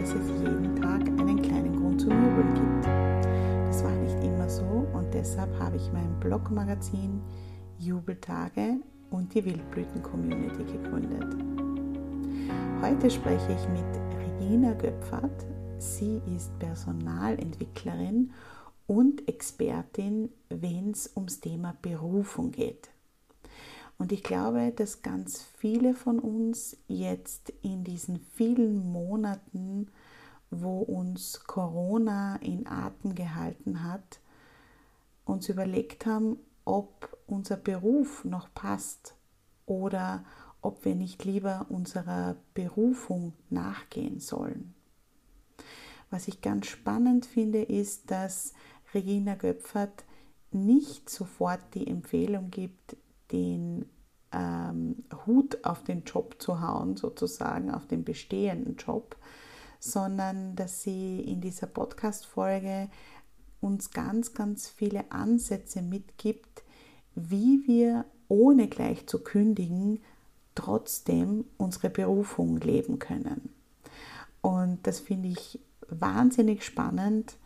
dass es jeden Tag einen kleinen Grund zum Jubeln gibt. Das war nicht immer so und deshalb habe ich mein Blogmagazin Jubeltage und die Wildblüten-Community gegründet. Heute spreche ich mit Regina Göpfert. Sie ist Personalentwicklerin und Expertin, wenn es ums Thema Berufung geht. Und ich glaube, dass ganz viele von uns jetzt in diesen vielen Monaten, wo uns Corona in Atem gehalten hat, uns überlegt haben, ob unser Beruf noch passt oder ob wir nicht lieber unserer Berufung nachgehen sollen. Was ich ganz spannend finde, ist, dass Regina Göpfert nicht sofort die Empfehlung gibt, den ähm, Hut auf den Job zu hauen, sozusagen auf den bestehenden Job, sondern dass sie in dieser Podcast-Folge uns ganz, ganz viele Ansätze mitgibt, wie wir ohne gleich zu kündigen trotzdem unsere Berufung leben können. Und das finde ich wahnsinnig spannend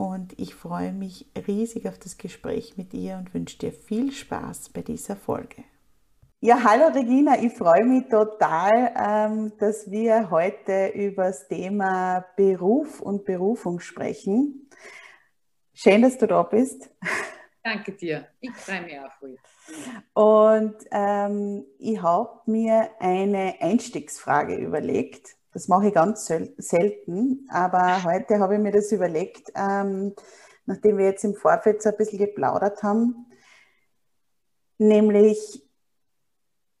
und ich freue mich riesig auf das Gespräch mit ihr und wünsche dir viel Spaß bei dieser Folge. Ja, hallo Regina, ich freue mich total, ähm, dass wir heute über das Thema Beruf und Berufung sprechen. Schön, dass du da bist. Danke dir, ich freue mich auch voll. Und ähm, ich habe mir eine Einstiegsfrage überlegt. Das mache ich ganz selten, aber heute habe ich mir das überlegt, ähm, nachdem wir jetzt im Vorfeld so ein bisschen geplaudert haben. Nämlich,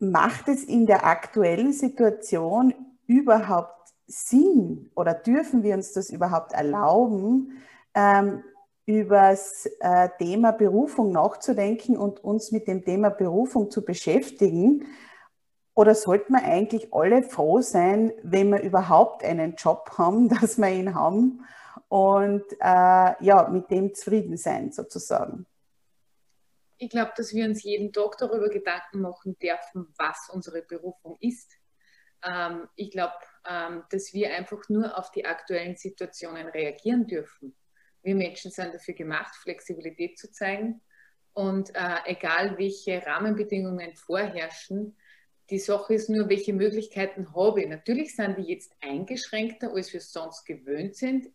macht es in der aktuellen Situation überhaupt Sinn oder dürfen wir uns das überhaupt erlauben, ähm, über das äh, Thema Berufung nachzudenken und uns mit dem Thema Berufung zu beschäftigen? Oder sollten wir eigentlich alle froh sein, wenn wir überhaupt einen Job haben, dass wir ihn haben und äh, ja, mit dem zufrieden sein sozusagen? Ich glaube, dass wir uns jeden Tag darüber Gedanken machen dürfen, was unsere Berufung ist. Ähm, ich glaube, ähm, dass wir einfach nur auf die aktuellen Situationen reagieren dürfen. Wir Menschen sind dafür gemacht, Flexibilität zu zeigen. Und äh, egal welche Rahmenbedingungen vorherrschen, die Sache ist nur, welche Möglichkeiten habe ich. Natürlich sind die jetzt eingeschränkter, als wir sonst gewöhnt sind.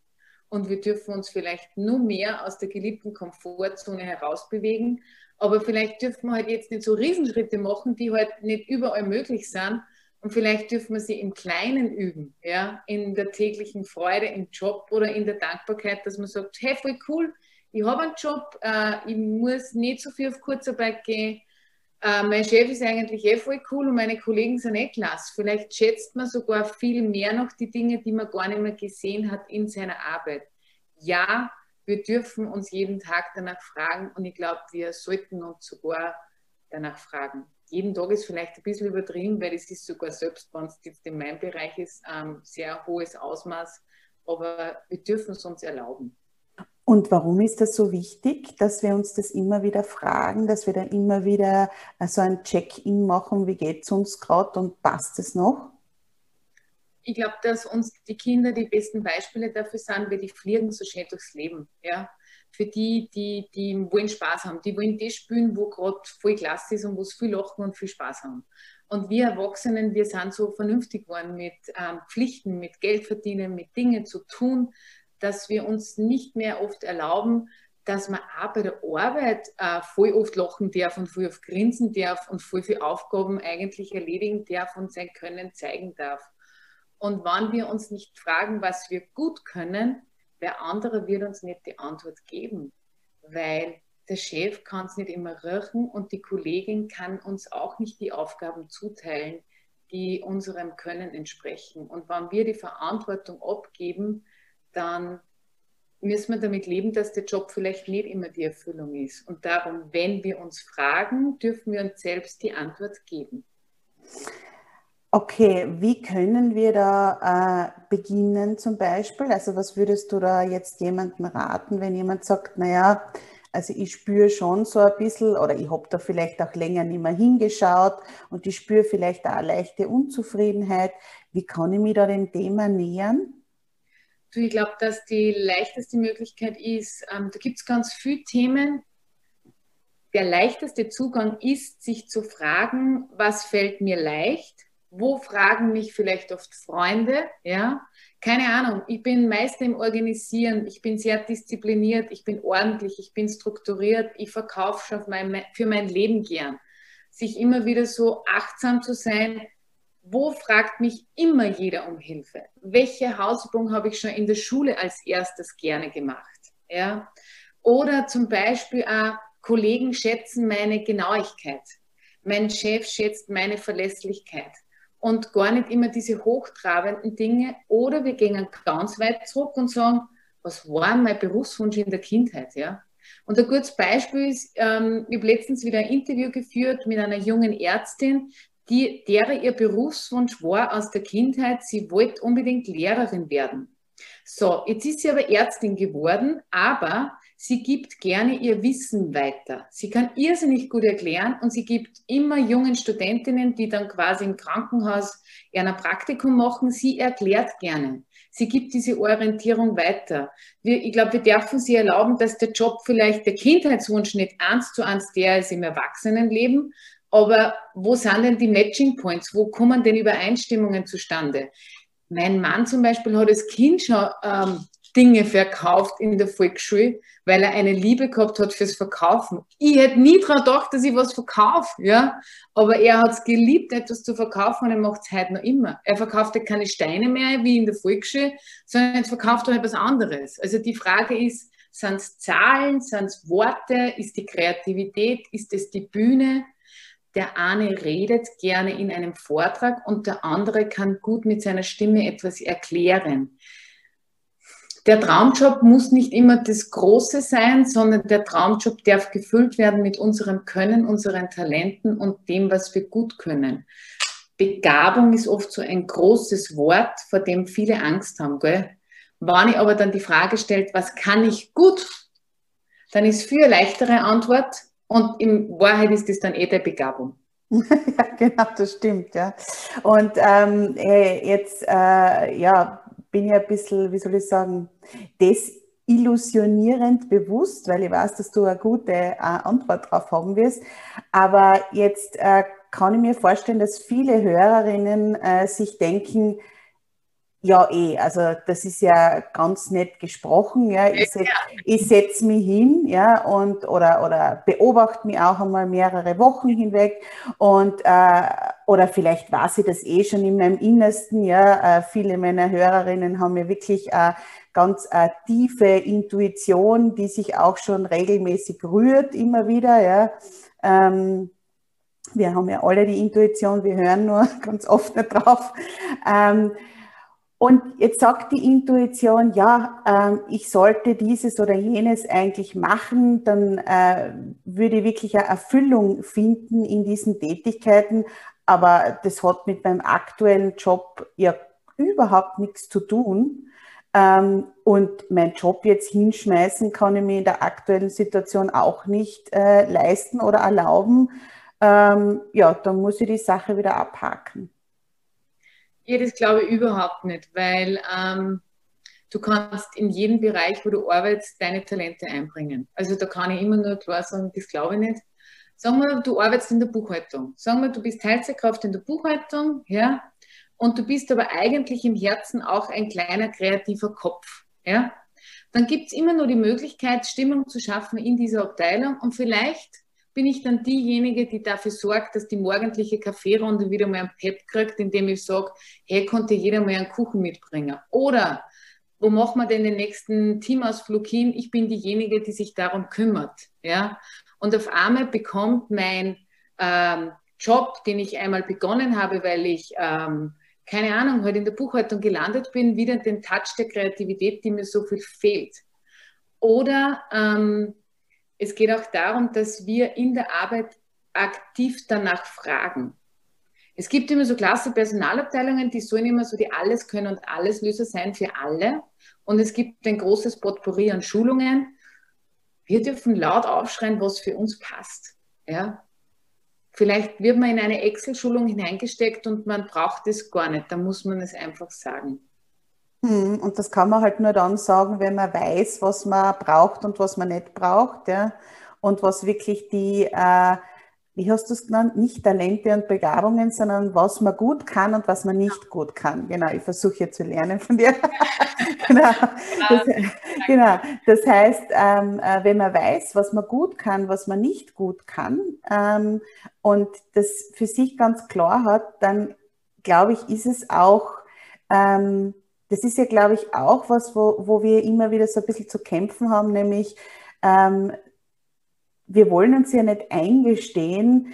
Und wir dürfen uns vielleicht nur mehr aus der geliebten Komfortzone herausbewegen. Aber vielleicht dürfen wir halt jetzt nicht so Riesenschritte machen, die halt nicht überall möglich sind. Und vielleicht dürfen wir sie im Kleinen üben, ja, in der täglichen Freude im Job oder in der Dankbarkeit, dass man sagt, hey, voll cool, ich habe einen Job, äh, ich muss nicht so viel auf Kurzarbeit gehen, äh, mein Chef ist eigentlich eh voll cool und meine Kollegen sind eh klasse. Vielleicht schätzt man sogar viel mehr noch die Dinge, die man gar nicht mehr gesehen hat in seiner Arbeit. Ja, wir dürfen uns jeden Tag danach fragen und ich glaube, wir sollten uns sogar danach fragen. jeden Tag ist vielleicht ein bisschen übertrieben, weil es ist sogar selbst, wenn es jetzt in meinem Bereich ist, ähm, sehr hohes Ausmaß. Aber wir dürfen es uns erlauben. Und warum ist das so wichtig, dass wir uns das immer wieder fragen, dass wir da immer wieder äh, so ein Check-in machen, wie geht es uns gerade und passt es noch? Ich glaube, dass uns die Kinder die besten Beispiele dafür sind, weil die fliegen so schnell durchs Leben. Ja? Für die, die, die wollen Spaß haben, die wollen das spielen, wo gerade voll klasse ist und wo es viel lachen und viel Spaß haben. Und wir Erwachsenen, wir sind so vernünftig geworden mit ähm, Pflichten, mit Geld verdienen, mit Dingen zu tun, dass wir uns nicht mehr oft erlauben, dass man auch bei der Arbeit äh, voll oft lachen darf und voll oft grinsen darf und voll viele Aufgaben eigentlich erledigen darf und sein Können zeigen darf. Und wenn wir uns nicht fragen, was wir gut können, der andere wird uns nicht die Antwort geben, weil der Chef kann es nicht immer riechen und die Kollegin kann uns auch nicht die Aufgaben zuteilen, die unserem Können entsprechen. Und wenn wir die Verantwortung abgeben, dann müssen wir damit leben, dass der Job vielleicht nicht immer die Erfüllung ist. Und darum, wenn wir uns fragen, dürfen wir uns selbst die Antwort geben. Okay, wie können wir da äh, beginnen zum Beispiel? Also was würdest du da jetzt jemandem raten, wenn jemand sagt, naja, also ich spüre schon so ein bisschen oder ich habe da vielleicht auch länger nicht mehr hingeschaut und ich spüre vielleicht auch eine leichte Unzufriedenheit. Wie kann ich mich da dem Thema nähern? Du, ich glaube, dass die leichteste Möglichkeit ist, ähm, da gibt es ganz viele Themen. Der leichteste Zugang ist, sich zu fragen, was fällt mir leicht? Wo fragen mich vielleicht oft Freunde? Ja, keine Ahnung. Ich bin meist im Organisieren. Ich bin sehr diszipliniert. Ich bin ordentlich. Ich bin strukturiert. Ich verkaufe schon für mein Leben gern. Sich immer wieder so achtsam zu sein, wo fragt mich immer jeder um Hilfe? Welche Hausübung habe ich schon in der Schule als erstes gerne gemacht? Ja? Oder zum Beispiel auch, Kollegen schätzen meine Genauigkeit. Mein Chef schätzt meine Verlässlichkeit. Und gar nicht immer diese hochtrabenden Dinge. Oder wir gehen ganz weit zurück und sagen, was war mein Berufswunsch in der Kindheit? Ja? Und ein gutes Beispiel ist, ähm, ich habe letztens wieder ein Interview geführt mit einer jungen Ärztin, die, deren ihr Berufswunsch war aus der Kindheit, sie wollte unbedingt Lehrerin werden. So, jetzt ist sie aber Ärztin geworden, aber sie gibt gerne ihr Wissen weiter. Sie kann irrsinnig gut erklären und sie gibt immer jungen Studentinnen, die dann quasi im Krankenhaus ein Praktikum machen, sie erklärt gerne. Sie gibt diese Orientierung weiter. Wir, ich glaube, wir dürfen sie erlauben, dass der Job vielleicht der Kindheitswunsch nicht eins zu eins der ist im Erwachsenenleben, aber wo sind denn die Matching Points? Wo kommen denn Übereinstimmungen zustande? Mein Mann zum Beispiel hat als Kind schon ähm, Dinge verkauft in der Volksschule, weil er eine Liebe gehabt hat fürs Verkaufen. Ich hätte nie daran gedacht, dass ich was verkaufe, ja. Aber er hat es geliebt, etwas zu verkaufen und er macht es heute noch immer. Er verkauft keine Steine mehr wie in der Volksschule, sondern er verkauft auch etwas anderes. Also die Frage ist, sind es Zahlen, sind es Worte, ist die Kreativität, ist es die Bühne? Der eine redet gerne in einem Vortrag und der andere kann gut mit seiner Stimme etwas erklären. Der Traumjob muss nicht immer das Große sein, sondern der Traumjob darf gefüllt werden mit unserem Können, unseren Talenten und dem, was wir gut können. Begabung ist oft so ein großes Wort, vor dem viele Angst haben. Gell? Wenn ich aber dann die Frage stellt, was kann ich gut, dann ist für leichtere Antwort, und in Wahrheit ist das dann eh der Begabung. ja, genau, das stimmt, ja. Und ähm, äh, jetzt äh, ja, bin ich ein bisschen, wie soll ich sagen, desillusionierend bewusst, weil ich weiß, dass du eine gute äh, Antwort darauf haben wirst. Aber jetzt äh, kann ich mir vorstellen, dass viele Hörerinnen äh, sich denken, ja, eh, also das ist ja ganz nett gesprochen, ja. Ich, set, ich setze mich hin, ja, und oder, oder beobachte mich auch einmal mehrere Wochen hinweg und äh, oder vielleicht weiß ich das eh schon in meinem Innersten, ja. Äh, viele meiner Hörerinnen haben mir wirklich äh, ganz äh, tiefe Intuition, die sich auch schon regelmäßig rührt, immer wieder, ja. Ähm, wir haben ja alle die Intuition, wir hören nur ganz oft nicht drauf. Ähm, Und jetzt sagt die Intuition, ja, äh, ich sollte dieses oder jenes eigentlich machen, dann äh, würde ich wirklich eine Erfüllung finden in diesen Tätigkeiten. Aber das hat mit meinem aktuellen Job ja überhaupt nichts zu tun. Ähm, und mein Job jetzt hinschmeißen kann ich mir in der aktuellen Situation auch nicht äh, leisten oder erlauben. Ähm, ja, dann muss ich die Sache wieder abhaken. Ja, das glaube ich überhaupt nicht, weil ähm, du kannst in jedem Bereich, wo du arbeitest, deine Talente einbringen. Also da kann ich immer nur klar sagen, das glaube ich nicht. Sagen wir, du arbeitest in der Buchhaltung. Sagen wir, du bist Teilzeitkraft in der Buchhaltung, ja, und du bist aber eigentlich im Herzen auch ein kleiner kreativer Kopf, ja. Dann gibt es immer nur die Möglichkeit, Stimmung zu schaffen in dieser Abteilung und vielleicht bin ich dann diejenige, die dafür sorgt, dass die morgendliche Kaffeerunde wieder mal einen Pep kriegt, indem ich sage, hey, konnte jeder mal einen Kuchen mitbringen? Oder wo machen wir denn den nächsten Teamausflug hin? Ich bin diejenige, die sich darum kümmert. Ja? Und auf einmal bekommt mein ähm, Job, den ich einmal begonnen habe, weil ich, ähm, keine Ahnung, heute halt in der Buchhaltung gelandet bin, wieder den Touch der Kreativität, die mir so viel fehlt. Oder ähm, es geht auch darum, dass wir in der Arbeit aktiv danach fragen. Es gibt immer so klasse Personalabteilungen, die sollen immer so die Alles können und Alleslöser sein für alle. Und es gibt ein großes Potpourri an Schulungen. Wir dürfen laut aufschreien, was für uns passt. Ja? Vielleicht wird man in eine Excel-Schulung hineingesteckt und man braucht es gar nicht. Da muss man es einfach sagen. Hm, und das kann man halt nur dann sagen, wenn man weiß, was man braucht und was man nicht braucht. Ja? Und was wirklich die, äh, wie hast du es genannt, nicht Talente und Begabungen, sondern was man gut kann und was man nicht gut kann. Genau, ich versuche hier zu lernen von dir. genau. Das, genau. Das heißt, ähm, äh, wenn man weiß, was man gut kann, was man nicht gut kann ähm, und das für sich ganz klar hat, dann glaube ich, ist es auch, ähm, das ist ja, glaube ich, auch was, wo, wo wir immer wieder so ein bisschen zu kämpfen haben, nämlich ähm, wir wollen uns ja nicht eingestehen,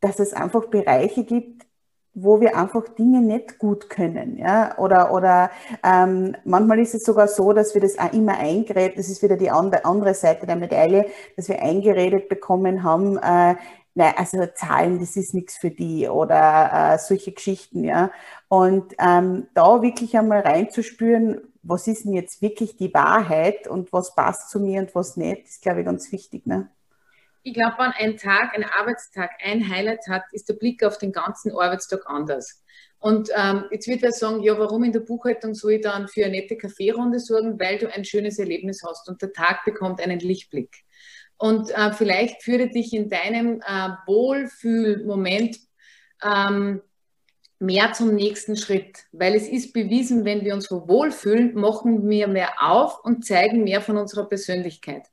dass es einfach Bereiche gibt, wo wir einfach Dinge nicht gut können, ja, oder, oder ähm, manchmal ist es sogar so, dass wir das auch immer eingeredet, das ist wieder die andere Seite der Medaille, dass wir eingeredet bekommen haben, äh, nein, also Zahlen, das ist nichts für die oder äh, solche Geschichten, ja. Und ähm, da wirklich einmal reinzuspüren, was ist denn jetzt wirklich die Wahrheit und was passt zu mir und was nicht, ist, glaube ich, ganz wichtig. Ne? Ich glaube, wenn ein Tag, ein Arbeitstag ein Highlight hat, ist der Blick auf den ganzen Arbeitstag anders. Und ähm, jetzt wird er sagen, ja, warum in der Buchhaltung soll ich dann für eine nette Kaffeerunde sorgen? Weil du ein schönes Erlebnis hast und der Tag bekommt einen Lichtblick. Und äh, vielleicht führe dich in deinem äh, Wohlfühlmoment ähm, mehr zum nächsten Schritt. Weil es ist bewiesen, wenn wir uns wohlfühlen, machen wir mehr auf und zeigen mehr von unserer Persönlichkeit.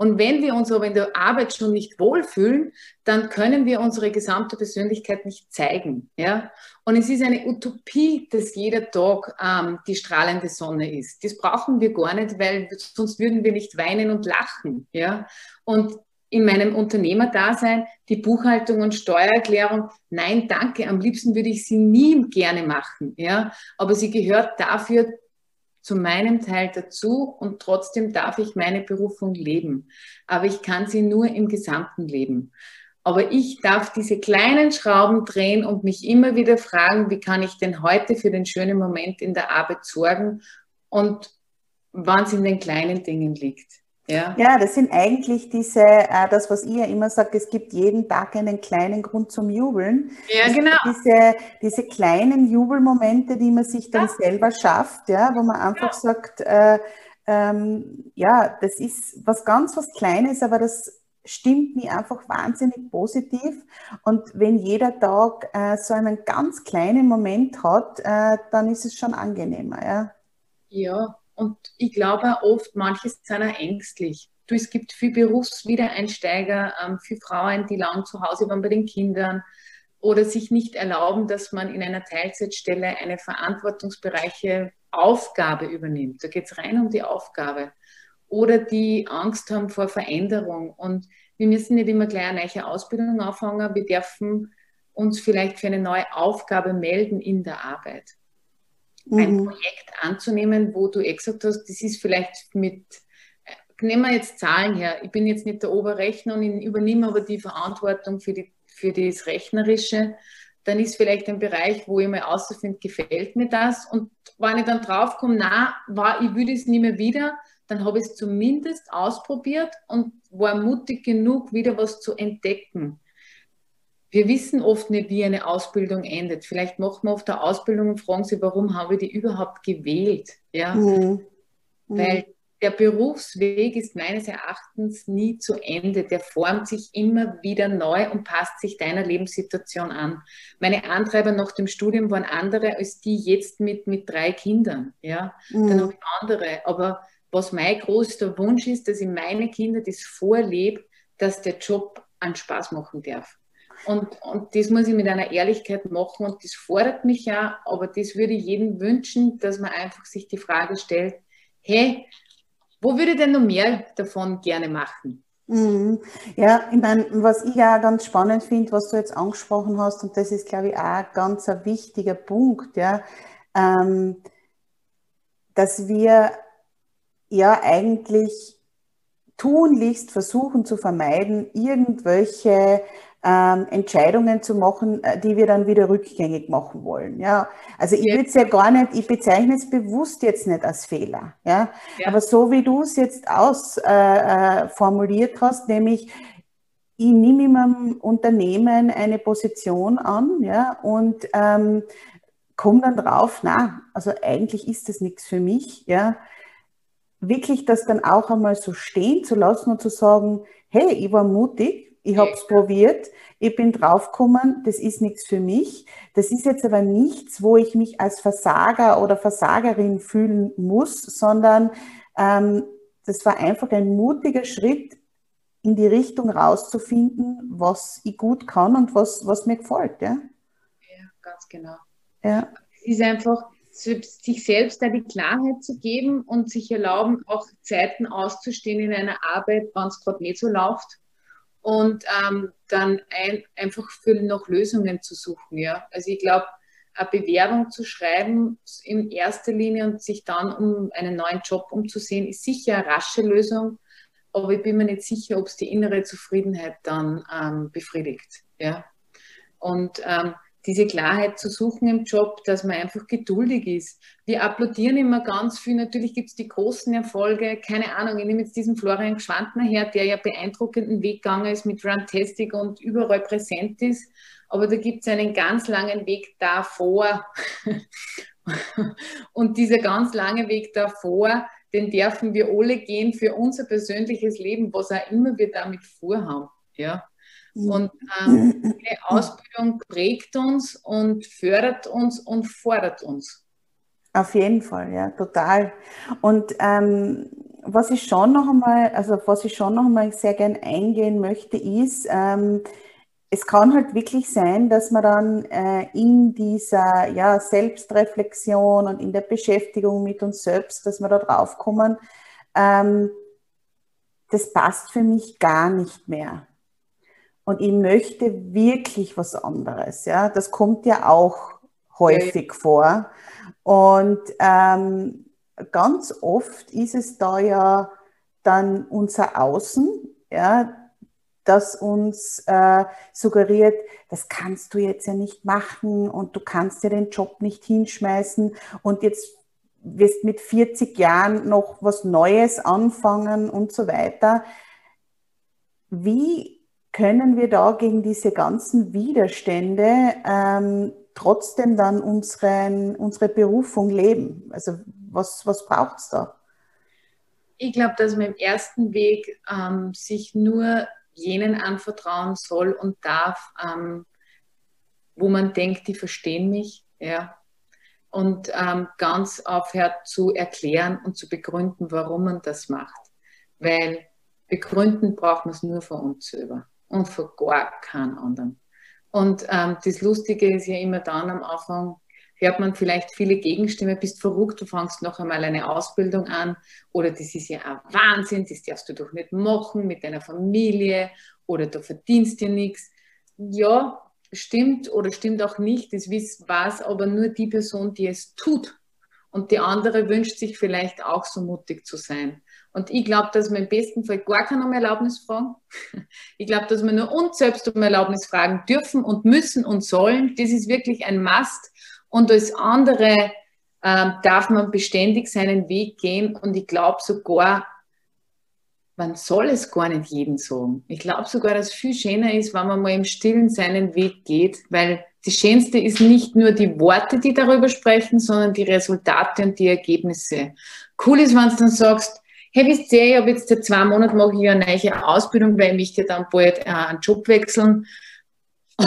Und wenn wir uns aber in der Arbeit schon nicht wohlfühlen, dann können wir unsere gesamte Persönlichkeit nicht zeigen. Ja? Und es ist eine Utopie, dass jeder Tag ähm, die strahlende Sonne ist. Das brauchen wir gar nicht, weil sonst würden wir nicht weinen und lachen. Ja? Und in meinem Unternehmerdasein die Buchhaltung und Steuererklärung, nein, danke, am liebsten würde ich sie nie gerne machen, ja, aber sie gehört dafür zu meinem Teil dazu und trotzdem darf ich meine Berufung leben. Aber ich kann sie nur im gesamten Leben. Aber ich darf diese kleinen Schrauben drehen und mich immer wieder fragen, wie kann ich denn heute für den schönen Moment in der Arbeit sorgen und wann es in den kleinen Dingen liegt. Ja. ja, das sind eigentlich diese, äh, das, was ja immer sage, es gibt jeden Tag einen kleinen Grund zum Jubeln. Ja, genau. Diese, diese kleinen Jubelmomente, die man sich dann ja. selber schafft, ja, wo man einfach ja. sagt, äh, ähm, ja, das ist was ganz was Kleines, aber das stimmt mir einfach wahnsinnig positiv. Und wenn jeder Tag äh, so einen ganz kleinen Moment hat, äh, dann ist es schon angenehmer. Ja, ja und ich glaube oft, manche sind auch ängstlich. Du, es gibt viele Berufswiedereinsteiger, ähm, viele Frauen, die lang zu Hause waren bei den Kindern oder sich nicht erlauben, dass man in einer Teilzeitstelle eine verantwortungsbereiche Aufgabe übernimmt. Da geht es rein um die Aufgabe. Oder die Angst haben vor Veränderung. Und wir müssen nicht immer gleich eine neue Ausbildung anfangen. Wir dürfen uns vielleicht für eine neue Aufgabe melden in der Arbeit. Mhm. ein Projekt anzunehmen, wo du eh gesagt hast, das ist vielleicht mit, nehmen wir jetzt Zahlen her, ich bin jetzt nicht der Oberrechner und ich übernehme aber die Verantwortung für, die, für das Rechnerische, dann ist vielleicht ein Bereich, wo ich mal außerfinde, gefällt mir das und wenn ich dann draufkomme, na, war, ich will es nie mehr wieder, dann habe ich es zumindest ausprobiert und war mutig genug, wieder was zu entdecken. Wir wissen oft nicht, wie eine Ausbildung endet. Vielleicht machen wir auf der Ausbildung und fragen sie, warum haben wir die überhaupt gewählt? Ja? Mhm. Weil der Berufsweg ist meines Erachtens nie zu Ende. Der formt sich immer wieder neu und passt sich deiner Lebenssituation an. Meine Antreiber nach dem Studium waren andere als die jetzt mit, mit drei Kindern. Ja? Mhm. Dann habe ich andere. Aber was mein größter Wunsch ist, dass ich meine Kinder das vorlebe, dass der Job einen Spaß machen darf. Und, und das muss ich mit einer Ehrlichkeit machen und das fordert mich ja, aber das würde ich jedem wünschen, dass man einfach sich die Frage stellt, hey, wo würde denn noch mehr davon gerne machen? Mhm. Ja, ich meine, was ich ja ganz spannend finde, was du jetzt angesprochen hast, und das ist, glaube ich, auch ein ganz wichtiger Punkt, ja, ähm, dass wir ja eigentlich tunlichst versuchen zu vermeiden, irgendwelche ähm, Entscheidungen zu machen, äh, die wir dann wieder rückgängig machen wollen. Ja, also ich würde es ja gar nicht, ich bezeichne es bewusst jetzt nicht als Fehler. Ja, ja. aber so wie du es jetzt ausformuliert äh, äh hast, nämlich ich nehme in meinem Unternehmen eine Position an, ja, und ähm, komme dann drauf, na, also eigentlich ist das nichts für mich, ja wirklich das dann auch einmal so stehen zu lassen und zu sagen, hey, ich war mutig, ich habe es probiert, ich bin draufgekommen, das ist nichts für mich. Das ist jetzt aber nichts, wo ich mich als Versager oder Versagerin fühlen muss, sondern ähm, das war einfach ein mutiger Schritt in die Richtung rauszufinden, was ich gut kann und was, was mir gefällt. Ja, ja ganz genau. Ja. Es ist einfach, sich selbst da die Klarheit zu geben und sich erlauben, auch Zeiten auszustehen in einer Arbeit, wenn es gerade nicht so läuft und ähm, dann ein, einfach für noch Lösungen zu suchen. Ja? Also ich glaube, eine Bewerbung zu schreiben in erster Linie und sich dann um einen neuen Job umzusehen, ist sicher eine rasche Lösung, aber ich bin mir nicht sicher, ob es die innere Zufriedenheit dann ähm, befriedigt. Ja? Und ähm, diese Klarheit zu suchen im Job, dass man einfach geduldig ist. Wir applaudieren immer ganz viel. Natürlich gibt es die großen Erfolge. Keine Ahnung, ich nehme jetzt diesen Florian Gschwandner her, der ja beeindruckenden Weg gegangen ist mit Runtastic und überall präsent ist. Aber da gibt es einen ganz langen Weg davor. und dieser ganz lange Weg davor, den dürfen wir alle gehen für unser persönliches Leben, was auch immer wir damit vorhaben. Ja. Und ähm, eine Ausbildung prägt uns und fördert uns und fordert uns. Auf jeden Fall, ja, total. Und ähm, was ich schon noch einmal, also was ich schon noch einmal sehr gern eingehen möchte, ist, ähm, es kann halt wirklich sein, dass man dann äh, in dieser ja, Selbstreflexion und in der Beschäftigung mit uns selbst, dass wir da drauf kommen, ähm, das passt für mich gar nicht mehr und ich möchte wirklich was anderes. Ja, das kommt ja auch häufig ja. vor. Und ähm, ganz oft ist es da ja dann unser Außen, ja, das uns äh, suggeriert, das kannst du jetzt ja nicht machen und du kannst ja den Job nicht hinschmeißen und jetzt wirst mit 40 Jahren noch was Neues anfangen und so weiter. Wie können wir da gegen diese ganzen Widerstände ähm, trotzdem dann unseren, unsere Berufung leben? Also was, was braucht es da? Ich glaube, dass man im ersten Weg ähm, sich nur jenen anvertrauen soll und darf, ähm, wo man denkt, die verstehen mich, ja. Und ähm, ganz aufhört zu erklären und zu begründen, warum man das macht. Weil begründen braucht man es nur von uns selber und vor gar keinen anderen. Und ähm, das Lustige ist ja immer dann am Anfang, hört man vielleicht viele Gegenstimmen, bist verrückt, du fängst noch einmal eine Ausbildung an oder das ist ja ein Wahnsinn, das darfst du doch nicht machen mit deiner Familie oder du verdienst dir nichts. Ja, stimmt oder stimmt auch nicht, das weiß aber nur die Person, die es tut. und die andere wünscht sich vielleicht auch so mutig zu sein. Und ich glaube, dass wir im besten Fall gar keine um Erlaubnis fragen. Ich glaube, dass wir nur uns selbst um Erlaubnis fragen dürfen und müssen und sollen. Das ist wirklich ein Must. Und als andere ähm, darf man beständig seinen Weg gehen. Und ich glaube sogar, man soll es gar nicht jedem sagen. Ich glaube sogar, dass es viel schöner ist, wenn man mal im Stillen seinen Weg geht, weil das Schönste ist nicht nur die Worte, die darüber sprechen, sondern die Resultate und die Ergebnisse. Cool ist, wenn du dann sagst, hey, wisst ihr, ich habe jetzt seit zwei Monaten mache ich eine neue Ausbildung, weil ich möchte dann bald äh, einen Job wechseln.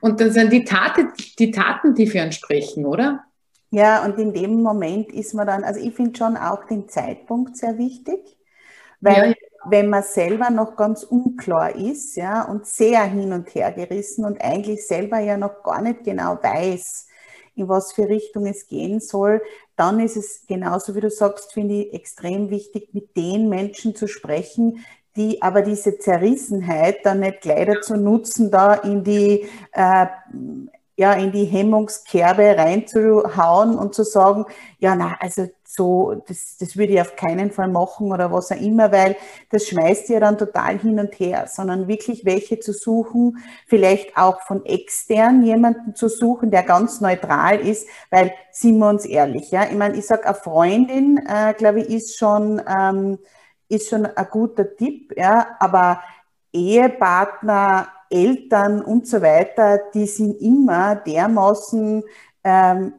und dann sind die, Tate, die Taten, die für einen sprechen, oder? Ja, und in dem Moment ist man dann, also ich finde schon auch den Zeitpunkt sehr wichtig, weil ja, wenn man selber noch ganz unklar ist, ja, und sehr hin und her gerissen und eigentlich selber ja noch gar nicht genau weiß, in was für Richtung es gehen soll, dann ist es genauso wie du sagst, finde ich extrem wichtig, mit den Menschen zu sprechen, die aber diese Zerrissenheit dann nicht gleich dazu nutzen, da in die äh, ja, in die Hemmungskerbe reinzuhauen und zu sagen, ja, na, also so, das, das würde ich auf keinen Fall machen oder was auch immer, weil das schmeißt ja dann total hin und her, sondern wirklich welche zu suchen, vielleicht auch von extern jemanden zu suchen, der ganz neutral ist, weil, sind wir uns ehrlich, ja, ich meine, ich sag, eine Freundin, äh, glaube ich, ist schon, ähm, ist schon ein guter Tipp, ja, aber Ehepartner, Eltern und so weiter, die sind immer dermaßen ähm,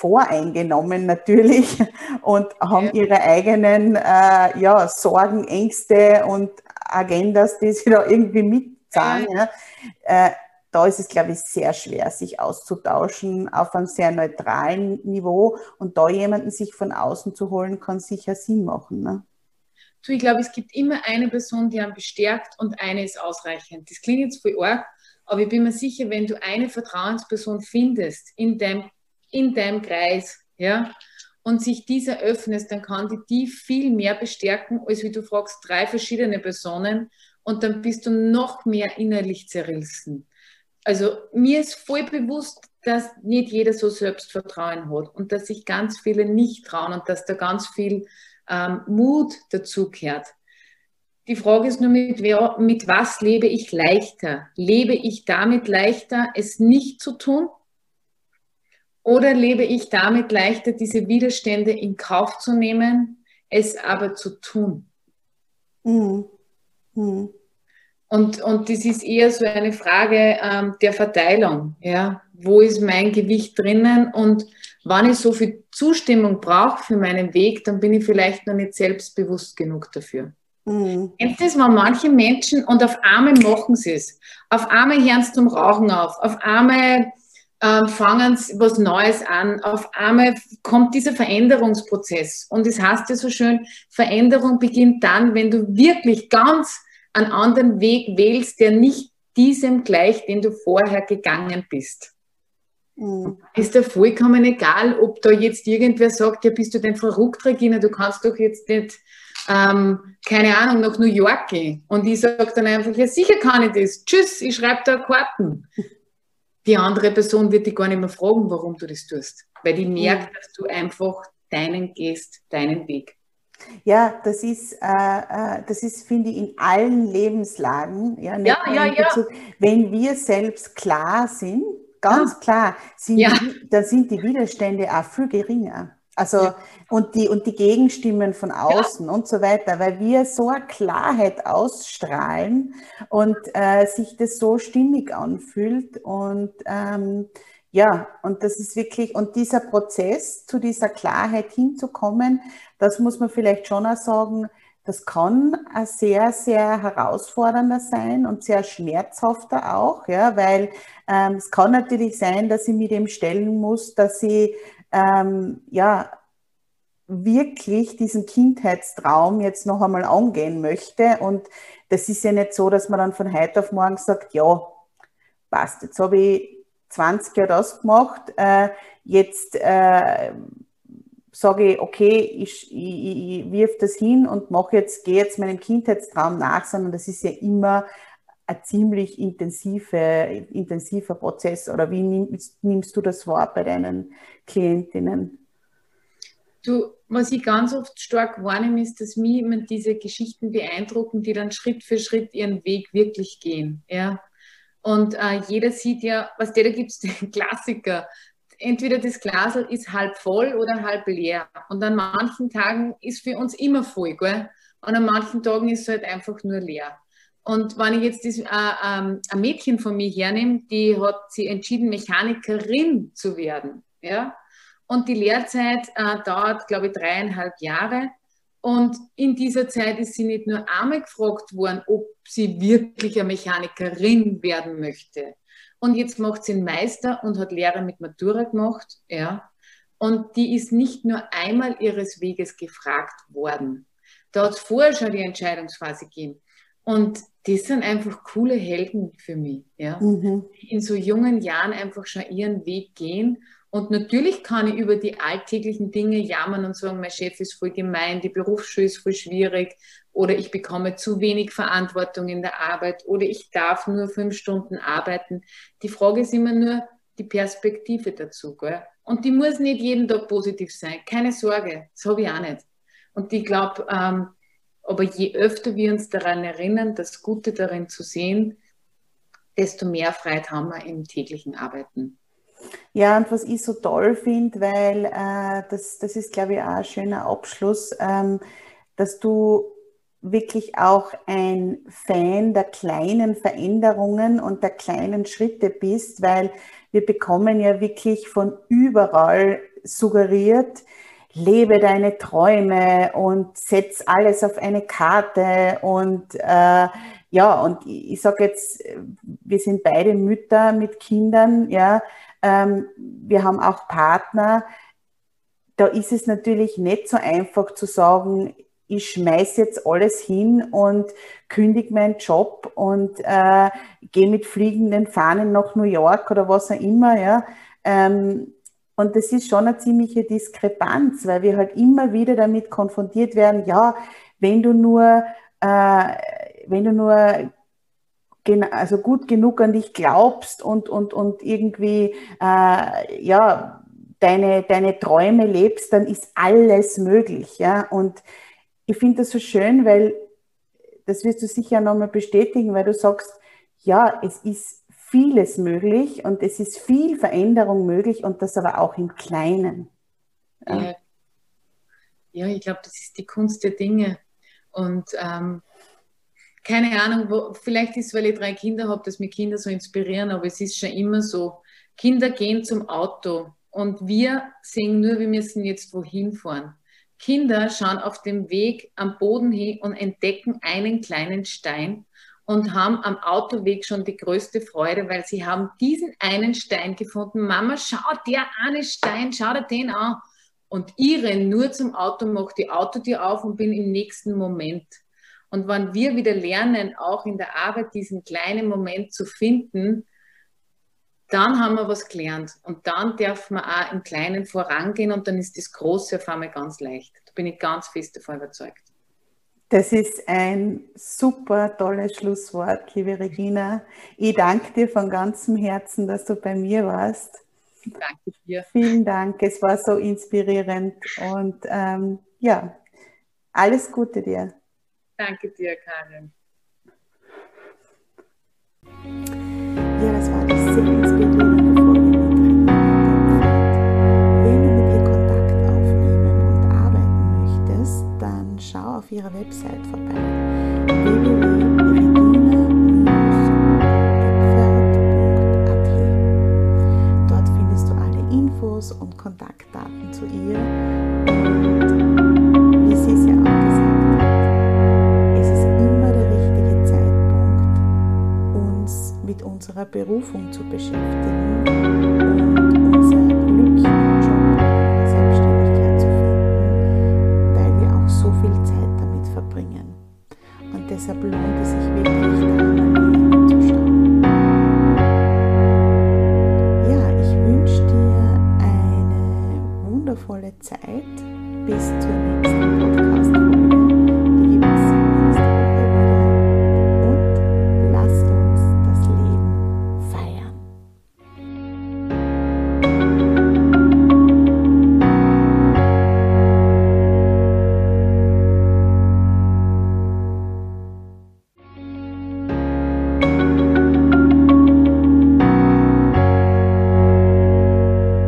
voreingenommen natürlich und haben ja. ihre eigenen äh, ja, Sorgen, Ängste und Agendas, die sie da irgendwie mitzahlen. Ja. Äh, da ist es, glaube ich, sehr schwer, sich auszutauschen auf einem sehr neutralen Niveau und da jemanden sich von außen zu holen, kann sicher Sinn machen. Ne? Du, ich glaube, es gibt immer eine Person, die einen bestärkt und eine ist ausreichend. Das klingt jetzt voll arg, aber ich bin mir sicher, wenn du eine Vertrauensperson findest in deinem, in deinem Kreis, ja, und sich dieser öffnest, dann kann die die viel mehr bestärken, als wie du fragst, drei verschiedene Personen und dann bist du noch mehr innerlich zerrissen. Also mir ist voll bewusst, dass nicht jeder so Selbstvertrauen hat und dass sich ganz viele nicht trauen und dass da ganz viel ähm, Mut dazugehört. Die Frage ist nur, mit, wer, mit was lebe ich leichter? Lebe ich damit leichter, es nicht zu tun? Oder lebe ich damit leichter, diese Widerstände in Kauf zu nehmen, es aber zu tun? Mhm. Mhm. Und, und das ist eher so eine Frage ähm, der Verteilung. Ja? Wo ist mein Gewicht drinnen? Und wenn ich so viel Zustimmung brauche für meinen Weg, dann bin ich vielleicht noch nicht selbstbewusst genug dafür. Mhm. Kennst das, wenn manche Menschen und auf einmal machen sie es. Auf einmal hören sie zum Rauchen auf. Auf einmal ähm, fangen sie was Neues an. Auf einmal kommt dieser Veränderungsprozess. Und es das heißt ja so schön, Veränderung beginnt dann, wenn du wirklich ganz einen anderen Weg wählst, der nicht diesem gleicht, den du vorher gegangen bist. Mhm. Ist da vollkommen egal, ob da jetzt irgendwer sagt, ja, bist du denn verrückt, Regina, du kannst doch jetzt nicht, ähm, keine Ahnung, nach New York gehen. Und ich sage dann einfach, ja, sicher kann ich das. Tschüss, ich schreibe da Karten. Die andere Person wird dich gar nicht mehr fragen, warum du das tust. Weil die merkt, mhm. dass du einfach deinen gehst, deinen Weg. Ja, das ist, äh, äh das ist, finde ich, in allen Lebenslagen, ja, ja, ja, ja. wenn wir selbst klar sind, ganz ah. klar, sind ja. die, dann sind die Widerstände auch viel geringer. Also, ja. und, die, und die Gegenstimmen von außen ja. und so weiter, weil wir so eine Klarheit ausstrahlen und äh, sich das so stimmig anfühlt. Und ähm, ja, und das ist wirklich, und dieser Prozess, zu dieser Klarheit hinzukommen, das muss man vielleicht schon auch sagen, das kann ein sehr, sehr herausfordernder sein und sehr schmerzhafter auch, ja, weil ähm, es kann natürlich sein, dass ich mit dem stellen muss, dass ich ähm, ja wirklich diesen Kindheitstraum jetzt noch einmal angehen möchte. Und das ist ja nicht so, dass man dann von heute auf morgen sagt, ja, passt, jetzt habe ich 20 Jahre das gemacht, äh, jetzt äh, sage ich, okay, ich, ich, ich wirf das hin und mache jetzt, gehe jetzt meinem Kindheitstraum nach, sondern das ist ja immer ein ziemlich intensive, intensiver Prozess. Oder wie nimmst, nimmst du das wahr bei deinen Klientinnen? Du, was ich ganz oft stark wahrnehme, ist, dass mich immer diese Geschichten beeindrucken, die dann Schritt für Schritt ihren Weg wirklich gehen. Ja? Und äh, jeder sieht ja, was der, da gibt den Klassiker. Entweder das Glas ist halb voll oder halb leer. Und an manchen Tagen ist für uns immer voll, gell? Und an manchen Tagen ist es halt einfach nur leer. Und wenn ich jetzt das, äh, ähm, ein Mädchen von mir hernehme, die hat sich entschieden, Mechanikerin zu werden. Ja? Und die Lehrzeit äh, dauert, glaube ich, dreieinhalb Jahre. Und in dieser Zeit ist sie nicht nur einmal gefragt worden, ob sie wirklich eine Mechanikerin werden möchte. Und jetzt macht sie einen Meister und hat Lehre mit Matura gemacht. Ja. Und die ist nicht nur einmal ihres Weges gefragt worden. Da hat es vorher schon die Entscheidungsphase gegeben. Und das sind einfach coole Helden für mich, ja? Mhm. die in so jungen Jahren einfach schon ihren Weg gehen. Und natürlich kann ich über die alltäglichen Dinge jammern und sagen, mein Chef ist voll gemein, die Berufsschule ist voll schwierig oder ich bekomme zu wenig Verantwortung in der Arbeit oder ich darf nur fünf Stunden arbeiten. Die Frage ist immer nur die Perspektive dazu. Gell? Und die muss nicht jeden Tag positiv sein. Keine Sorge, das habe ich auch nicht. Und ich glaube, ähm, aber je öfter wir uns daran erinnern, das Gute darin zu sehen, desto mehr Freiheit haben wir im täglichen Arbeiten. Ja, und was ich so toll finde, weil äh, das, das ist, glaube ich, auch ein schöner Abschluss, ähm, dass du wirklich auch ein Fan der kleinen Veränderungen und der kleinen Schritte bist, weil wir bekommen ja wirklich von überall suggeriert, lebe deine Träume und setz alles auf eine Karte und äh, ja, und ich, ich sage jetzt, wir sind beide Mütter mit Kindern, ja, ähm, wir haben auch Partner. Da ist es natürlich nicht so einfach zu sagen, ich schmeiß jetzt alles hin und kündige meinen Job und äh, gehe mit fliegenden Fahnen nach New York oder was auch immer, ja. Ähm, und das ist schon eine ziemliche Diskrepanz, weil wir halt immer wieder damit konfrontiert werden, ja, wenn du nur, äh, wenn du nur also gut genug an dich glaubst und, und, und irgendwie, äh, ja, deine, deine Träume lebst, dann ist alles möglich, ja. Und ich finde das so schön, weil das wirst du sicher nochmal bestätigen, weil du sagst, ja, es ist vieles möglich und es ist viel Veränderung möglich und das aber auch im Kleinen. Ja, ja ich glaube, das ist die Kunst der Dinge. Und ähm, keine Ahnung, wo, vielleicht ist weil ich drei Kinder habe, dass mir Kinder so inspirieren, aber es ist schon immer so. Kinder gehen zum Auto und wir sehen nur, wir müssen jetzt wohin fahren. Kinder schauen auf dem Weg am Boden hin und entdecken einen kleinen Stein und haben am Autoweg schon die größte Freude, weil sie haben diesen einen Stein gefunden. Mama, schau der eine Stein, schau dir den an. Und ich renne nur zum Auto, mache die Autotür auf und bin im nächsten Moment. Und wenn wir wieder lernen, auch in der Arbeit diesen kleinen Moment zu finden, dann haben wir was gelernt. Und dann darf man auch im Kleinen vorangehen und dann ist das Große auf einmal ganz leicht. Da bin ich ganz fest davon überzeugt. Das ist ein super tolles Schlusswort, liebe Regina. Ich danke dir von ganzem Herzen, dass du bei mir warst. Danke dir. Vielen Dank, es war so inspirierend und ähm, ja, alles Gute dir. Danke dir, Karin. Ja, das war die sehr inspirierende auf ihrer Website vorbei. www.regina-epfert.at Dort findest du alle Infos und Kontaktdaten zu ihr. Und wie sie es ja auch gesagt hat, es ist immer der richtige Zeitpunkt, uns mit unserer Berufung zu beschäftigen